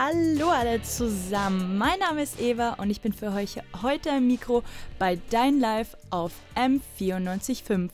Hallo alle zusammen, mein Name ist Eva und ich bin für euch heute am Mikro bei Dein Live auf M945.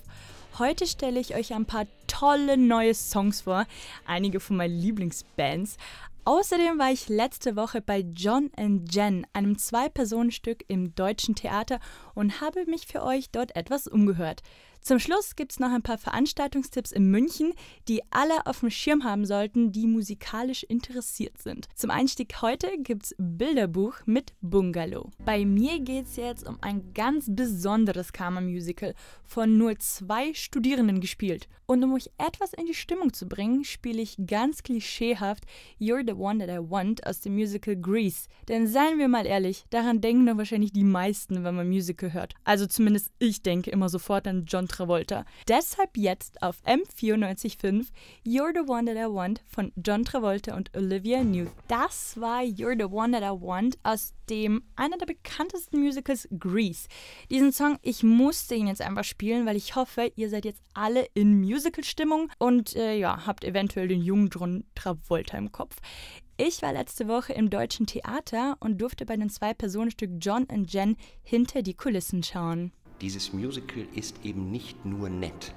Heute stelle ich euch ein paar tolle neue Songs vor, einige von meinen Lieblingsbands. Außerdem war ich letzte Woche bei John and Jen, einem Zwei-Personen-Stück im Deutschen Theater und habe mich für euch dort etwas umgehört. Zum Schluss gibt es noch ein paar Veranstaltungstipps in München, die alle auf dem Schirm haben sollten, die musikalisch interessiert sind. Zum Einstieg heute gibt's Bilderbuch mit Bungalow. Bei mir geht es jetzt um ein ganz besonderes Karma-Musical von nur zwei Studierenden gespielt. Und um euch etwas in die Stimmung zu bringen, spiele ich ganz klischeehaft You're the One That I Want aus dem Musical Grease. Denn seien wir mal ehrlich, daran denken doch wahrscheinlich die meisten, wenn man Musical hört. Also zumindest ich denke immer sofort an John Travolta. Deshalb jetzt auf M945 You're the One That I Want von John Travolta und Olivia Newt. Das war You're the One That I Want aus dem einer der bekanntesten Musicals Grease. Diesen Song, ich musste ihn jetzt einfach spielen, weil ich hoffe, ihr seid jetzt alle in Musical-Stimmung und äh, ja, habt eventuell den jungen John Travolta im Kopf. Ich war letzte Woche im Deutschen Theater und durfte bei dem Zwei-Personen-Stück John and Jen hinter die Kulissen schauen. Dieses Musical ist eben nicht nur nett.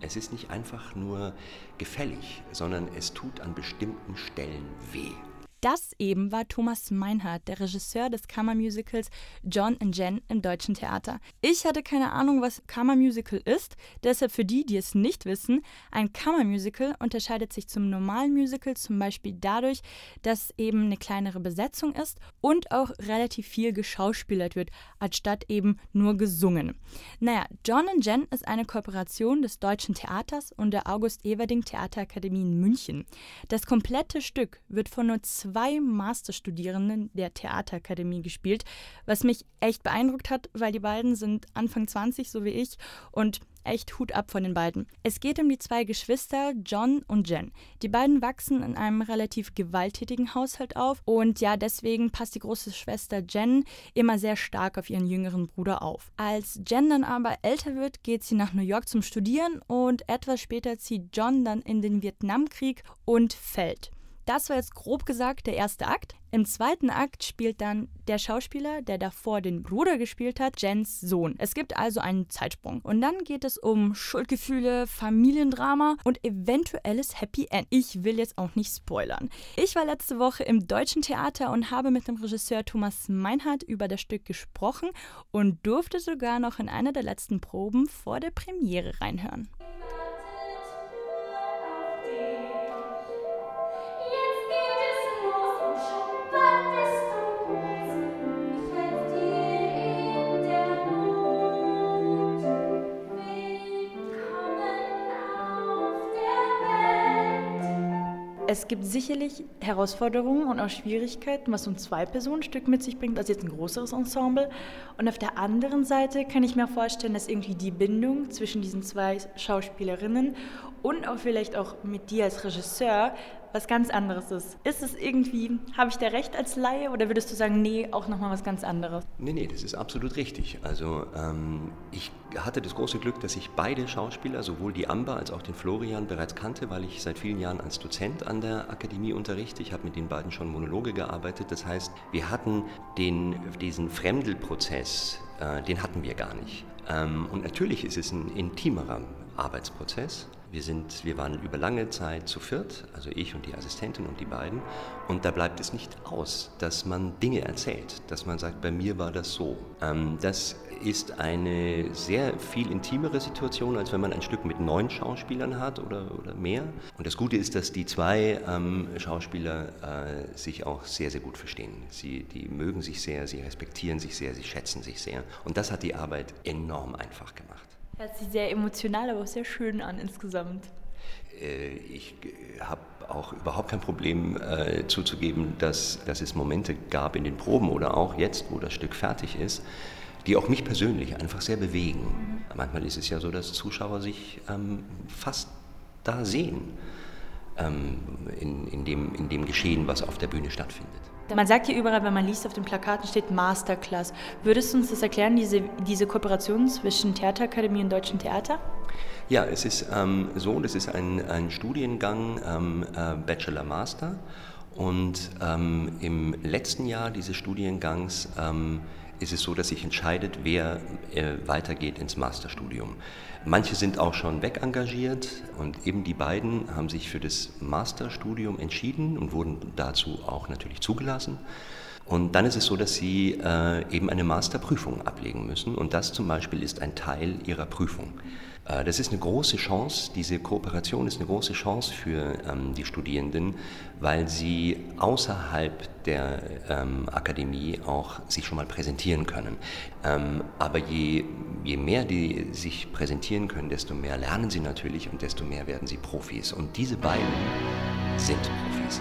Es ist nicht einfach nur gefällig, sondern es tut an bestimmten Stellen weh. Das eben war Thomas Meinhardt, der Regisseur des Kammermusicals John and Jen im Deutschen Theater. Ich hatte keine Ahnung, was Kammermusical ist, deshalb für die, die es nicht wissen, ein Kammermusical unterscheidet sich zum normalen Musical zum Beispiel dadurch, dass eben eine kleinere Besetzung ist und auch relativ viel geschauspielert wird, anstatt eben nur gesungen. Naja, John and Jen ist eine Kooperation des Deutschen Theaters und der August Everding Theaterakademie in München. Das komplette Stück wird von nur zwei zwei Masterstudierenden der Theaterakademie gespielt, was mich echt beeindruckt hat, weil die beiden sind Anfang 20, so wie ich, und echt Hut ab von den beiden. Es geht um die zwei Geschwister John und Jen. Die beiden wachsen in einem relativ gewalttätigen Haushalt auf und ja, deswegen passt die große Schwester Jen immer sehr stark auf ihren jüngeren Bruder auf. Als Jen dann aber älter wird, geht sie nach New York zum Studieren und etwas später zieht John dann in den Vietnamkrieg und fällt. Das war jetzt grob gesagt der erste Akt. Im zweiten Akt spielt dann der Schauspieler, der davor den Bruder gespielt hat, Jens Sohn. Es gibt also einen Zeitsprung. Und dann geht es um Schuldgefühle, Familiendrama und eventuelles Happy End. Ich will jetzt auch nicht spoilern. Ich war letzte Woche im Deutschen Theater und habe mit dem Regisseur Thomas Meinhardt über das Stück gesprochen und durfte sogar noch in einer der letzten Proben vor der Premiere reinhören. Es gibt sicherlich Herausforderungen und auch Schwierigkeiten, was so ein Zwei-Personen-Stück mit sich bringt, als jetzt ein größeres Ensemble. Und auf der anderen Seite kann ich mir vorstellen, dass irgendwie die Bindung zwischen diesen zwei Schauspielerinnen und auch vielleicht auch mit dir als Regisseur was ganz anderes ist. Ist es irgendwie, habe ich da recht als Laie oder würdest du sagen, nee, auch nochmal was ganz anderes? Nee, nee, das ist absolut richtig. Also ähm, ich hatte das große Glück, dass ich beide Schauspieler, sowohl die Amber als auch den Florian, bereits kannte, weil ich seit vielen Jahren als Dozent an der Akademie unterrichte. Ich habe mit den beiden schon Monologe gearbeitet. Das heißt, wir hatten den, diesen Fremdelprozess, äh, den hatten wir gar nicht. Ähm, und natürlich ist es ein intimerer Arbeitsprozess. Wir, sind, wir waren über lange Zeit zu viert, also ich und die Assistentin und die beiden. Und da bleibt es nicht aus, dass man Dinge erzählt, dass man sagt, bei mir war das so. Ähm, das ist eine sehr viel intimere Situation, als wenn man ein Stück mit neun Schauspielern hat oder, oder mehr. Und das Gute ist, dass die zwei ähm, Schauspieler äh, sich auch sehr, sehr gut verstehen. Sie die mögen sich sehr, sie respektieren sich sehr, sie schätzen sich sehr. Und das hat die Arbeit enorm einfach gemacht. Hört sich sehr emotional, aber auch sehr schön an insgesamt. Äh, ich habe auch überhaupt kein Problem äh, zuzugeben, dass, dass es Momente gab in den Proben oder auch jetzt, wo das Stück fertig ist, die auch mich persönlich einfach sehr bewegen. Mhm. Manchmal ist es ja so, dass Zuschauer sich ähm, fast da sehen ähm, in, in, dem, in dem Geschehen, was auf der Bühne stattfindet. Man sagt hier überall, wenn man liest, auf den Plakaten steht Masterclass. Würdest du uns das erklären, diese, diese Kooperation zwischen Theaterakademie und Deutschen Theater? Ja, es ist ähm, so, das ist ein, ein Studiengang ähm, äh, Bachelor-Master Und ähm, im letzten Jahr dieses Studiengangs ähm, ist es so, dass sich entscheidet, wer äh, weitergeht ins Masterstudium. Manche sind auch schon wegengagiert und eben die beiden haben sich für das Masterstudium entschieden und wurden dazu auch natürlich zugelassen. Und dann ist es so, dass sie äh, eben eine Masterprüfung ablegen müssen und das zum Beispiel ist ein Teil ihrer Prüfung. Äh, das ist eine große Chance, diese Kooperation ist eine große Chance für ähm, die Studierenden, weil sie außerhalb der ähm, Akademie auch sich schon mal präsentieren können. Ähm, aber je, je mehr die sich präsentieren können, desto mehr lernen sie natürlich und desto mehr werden sie Profis. Und diese beiden sind Profis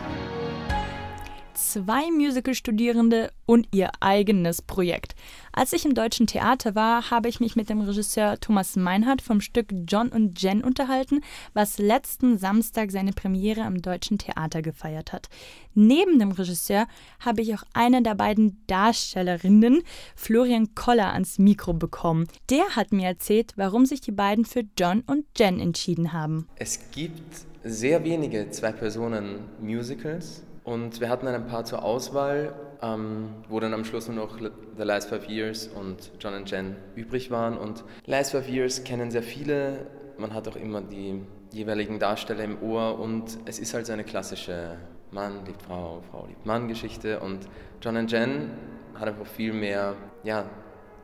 zwei Musicalstudierende und ihr eigenes Projekt. Als ich im Deutschen Theater war, habe ich mich mit dem Regisseur Thomas Meinhardt vom Stück John und Jen unterhalten, was letzten Samstag seine Premiere am Deutschen Theater gefeiert hat. Neben dem Regisseur habe ich auch eine der beiden Darstellerinnen, Florian Koller, ans Mikro bekommen. Der hat mir erzählt, warum sich die beiden für John und Jen entschieden haben. Es gibt sehr wenige Zwei-Personen-Musicals und wir hatten dann ein paar zur Auswahl, ähm, wo dann am Schluss nur noch The Last Five Years und John and Jen übrig waren. Und Last Five Years kennen sehr viele. Man hat auch immer die jeweiligen Darsteller im Ohr und es ist halt so eine klassische Mann liebt Frau, Frau liebt Mann Geschichte. Und John and Jen hat einfach viel mehr, ja,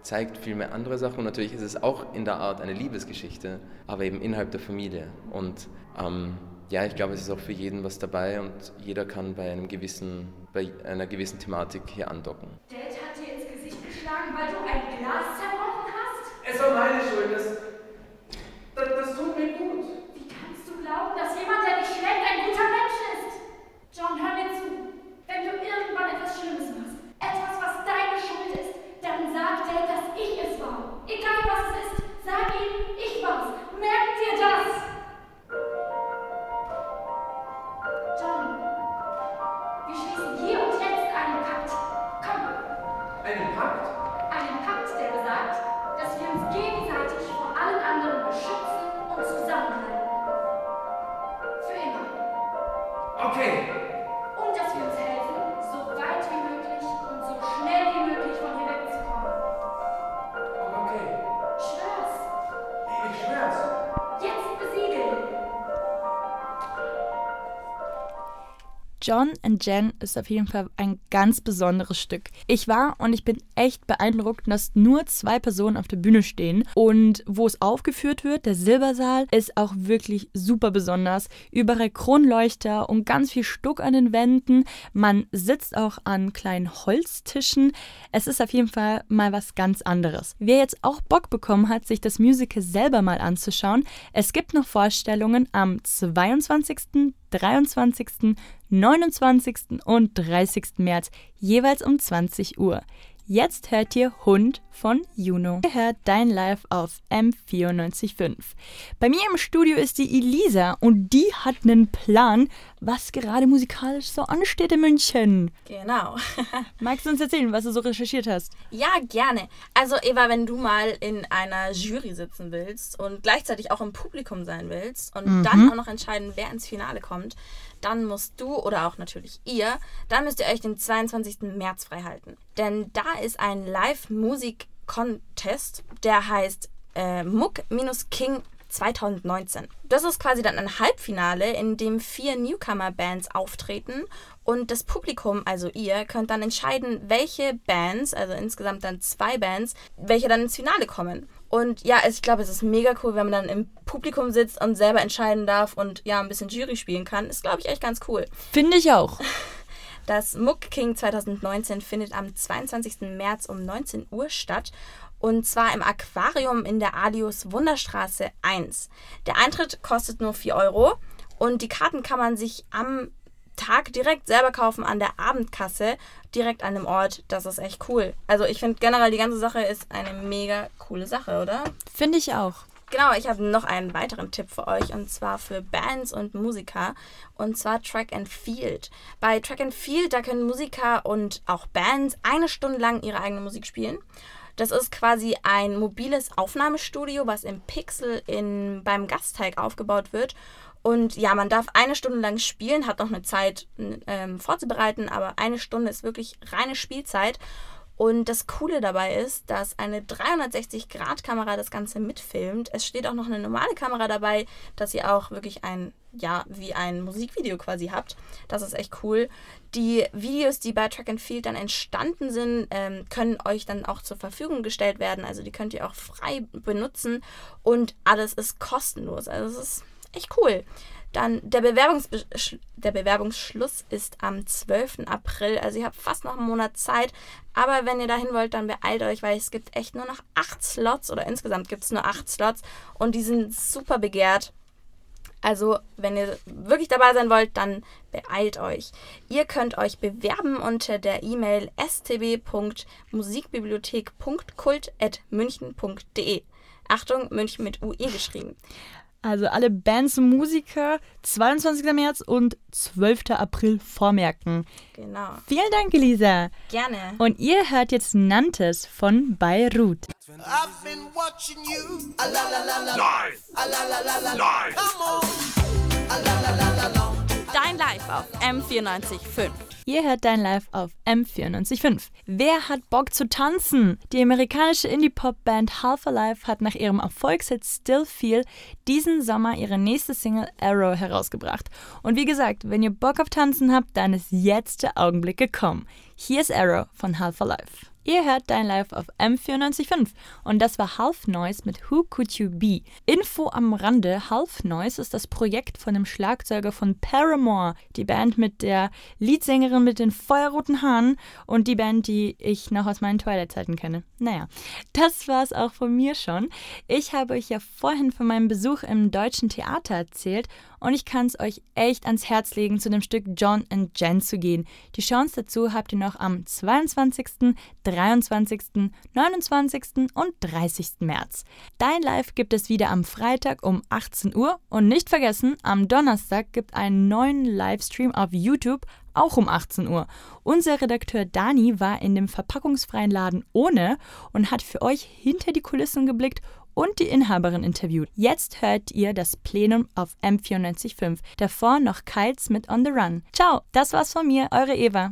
zeigt viel mehr andere Sachen. Und natürlich ist es auch in der Art eine Liebesgeschichte, aber eben innerhalb der Familie. Und ähm, ja, ich glaube, es ist auch für jeden was dabei und jeder kann bei, einem gewissen, bei einer gewissen Thematik hier andocken. Dad hat dir ins Gesicht geschlagen, weil du ein Glas zerbrochen hast? Es war meine Schuld. Das, das, das tut Okay. Und dass wir uns helfen, so weit wie möglich und so schnell wie möglich von hier wegzukommen. Okay. Schwör's. Ich schwör's. Jetzt besiegeln. John and Jen ist auf jeden Fall ganz besonderes Stück. Ich war und ich bin echt beeindruckt, dass nur zwei Personen auf der Bühne stehen und wo es aufgeführt wird, der Silbersaal, ist auch wirklich super besonders. Überall Kronleuchter und ganz viel Stuck an den Wänden. Man sitzt auch an kleinen Holztischen. Es ist auf jeden Fall mal was ganz anderes. Wer jetzt auch Bock bekommen hat, sich das Musical selber mal anzuschauen, es gibt noch Vorstellungen am 22., 23., 29. und 30. März, jeweils um 20 Uhr. Jetzt hört ihr Hund von Juno. Ihr hört Dein Live auf M94.5. Bei mir im Studio ist die Elisa und die hat einen Plan, was gerade musikalisch so ansteht in München. Genau. Magst du uns erzählen, was du so recherchiert hast? Ja, gerne. Also Eva, wenn du mal in einer Jury sitzen willst und gleichzeitig auch im Publikum sein willst und dann auch noch entscheiden, wer ins Finale kommt, dann musst du oder auch natürlich ihr, dann müsst ihr euch den 22. März freihalten. Denn da ist ein Live-Musik-Contest, der heißt äh, Muck-King 2019. Das ist quasi dann ein Halbfinale, in dem vier Newcomer-Bands auftreten und das Publikum, also ihr, könnt dann entscheiden, welche Bands, also insgesamt dann zwei Bands, welche dann ins Finale kommen. Und ja, ich glaube, es ist mega cool, wenn man dann im Publikum sitzt und selber entscheiden darf und ja, ein bisschen Jury spielen kann. Ist, glaube ich, echt ganz cool. Finde ich auch. Das Muck King 2019 findet am 22. März um 19 Uhr statt. Und zwar im Aquarium in der Alius Wunderstraße 1. Der Eintritt kostet nur 4 Euro und die Karten kann man sich am Tag direkt selber kaufen an der Abendkasse, direkt an dem Ort. Das ist echt cool. Also ich finde generell die ganze Sache ist eine mega coole Sache, oder? Finde ich auch. Genau, ich habe noch einen weiteren Tipp für euch und zwar für Bands und Musiker und zwar Track and Field. Bei Track and Field, da können Musiker und auch Bands eine Stunde lang ihre eigene Musik spielen. Das ist quasi ein mobiles Aufnahmestudio, was im Pixel in, beim Gasteig aufgebaut wird. Und ja, man darf eine Stunde lang spielen, hat noch eine Zeit ähm, vorzubereiten, aber eine Stunde ist wirklich reine Spielzeit. Und das Coole dabei ist, dass eine 360-Grad-Kamera das Ganze mitfilmt. Es steht auch noch eine normale Kamera dabei, dass ihr auch wirklich ein, ja, wie ein Musikvideo quasi habt. Das ist echt cool. Die Videos, die bei Track and Field dann entstanden sind, ähm, können euch dann auch zur Verfügung gestellt werden. Also die könnt ihr auch frei benutzen und alles ist kostenlos. Also es ist echt cool. Dann der, der Bewerbungsschluss ist am 12. April. Also ihr habt fast noch einen Monat Zeit. Aber wenn ihr dahin wollt, dann beeilt euch, weil es gibt echt nur noch 8 Slots oder insgesamt gibt es nur 8 Slots und die sind super begehrt. Also, wenn ihr wirklich dabei sein wollt, dann beeilt euch. Ihr könnt euch bewerben unter der E-Mail stb.musikbibliothek.kult.münchen.de. Achtung, München mit UE geschrieben. Also alle Bands und Musiker 22. März und 12. April vormerken. Genau. Vielen Dank, Elisa. Gerne. Und ihr hört jetzt Nantes von Beirut. I've been watching you. Live. Live. Come on. Dein Live auf M94.5. Ihr hört dein Live auf M94.5. Wer hat Bock zu tanzen? Die amerikanische Indie-Pop-Band Half Alive hat nach ihrem Erfolgshit Still Feel diesen Sommer ihre nächste Single Arrow herausgebracht. Und wie gesagt, wenn ihr Bock auf Tanzen habt, dann ist jetzt der Augenblick gekommen. Hier ist Arrow von Half Alive. Ihr hört Dein Live auf M94.5 und das war Half Noise mit Who Could You Be? Info am Rande, Half Noise ist das Projekt von dem Schlagzeuger von Paramore, die Band mit der Leadsängerin mit den feuerroten Haaren und die Band, die ich noch aus meinen Twilight-Zeiten kenne. Naja, das war es auch von mir schon. Ich habe euch ja vorhin von meinem Besuch im Deutschen Theater erzählt und ich kann es euch echt ans Herz legen, zu dem Stück John and Jen zu gehen. Die Chance dazu habt ihr noch am 22., 23., 29. und 30. März. Dein Live gibt es wieder am Freitag um 18 Uhr und nicht vergessen, am Donnerstag gibt einen neuen Livestream auf YouTube auch um 18 Uhr. Unser Redakteur Dani war in dem verpackungsfreien Laden ohne und hat für euch hinter die Kulissen geblickt und die Inhaberin interviewt. Jetzt hört ihr das Plenum auf M945. Davor noch Kites mit On the Run. Ciao, das war's von mir, eure Eva.